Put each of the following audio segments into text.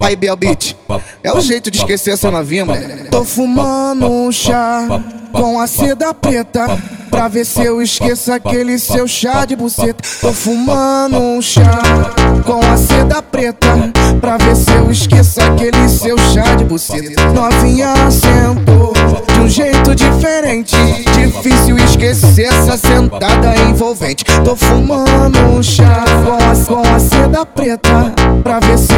Aí, Bel Beat, é o jeito de esquecer essa novinha, mano. Tô fumando um chá com a seda preta. Pra ver se eu esqueço aquele seu chá de buceta. Tô fumando um chá com a seda preta. Pra ver se eu esqueço aquele seu chá de buceta. Novinha sentou de um jeito diferente. Difícil esquecer essa sentada envolvente. Tô fumando um chá com a, com a seda preta. Pra ver se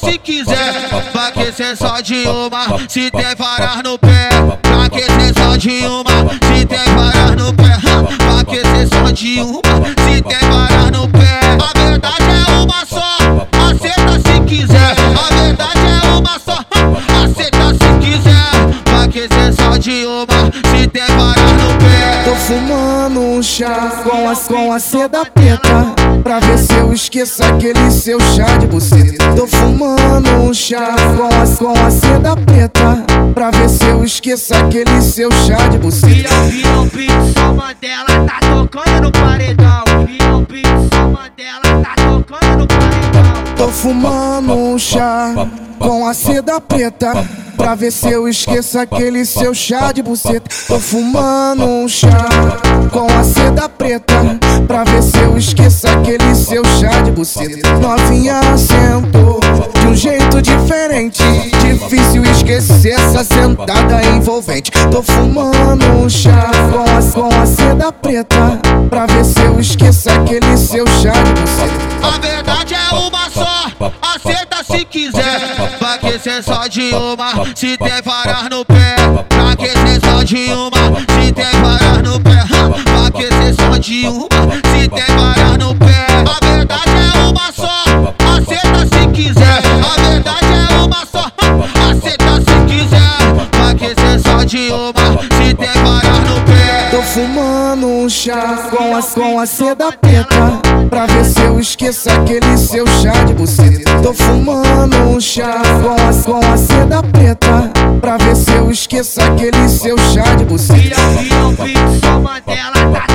se quiser. Vai que cê só de uma, se tem varas no pé. Vai que cê só de uma, se tem varas no pé. Vai que cê só de uma, se tem varas no pé. A verdade é uma só, aceita se quiser. A verdade é uma só, aceita se quiser. Vai que cê só de uma, se tem varas no pé. Tô fumando um chá com a, com a seda preta Pra ver se eu esqueço aquele seu chá de buceta esqueço aquele seu chá de buceta Virou, virou, só Mandela tá tocando no paredão. Virou, só Mandela tá tocando no paredão. Tô fumando um chá com a seda preta Pra ver se eu esqueço aquele seu chá de buceta. Tô fumando um chá com a seda preta Pra ver se eu esqueço aquele seu chá de buceta. Novinha sentou de um jeito diferente. Difícil esquecer essa sentada envolvente Tô fumando um chá com a, com a seda preta Pra ver se eu esqueço aquele seu chá de buceta A verdade é uma só, aceita se quiser. Vai que cê só de uma, se tem varas no pé. Vai que cê só de uma, se tem varas no pé. Vai que cê só de uma, se tem varas no pé. A verdade é uma só, de uma, se tem no pé. Tô fumando um chá com a, com a seda preta Pra ver se eu esqueço aquele seu chá de buceta Tô fumando um chá com a, com a seda preta Pra ver se eu esqueço aquele seu chá de buceta virou, virou, só Mandela tá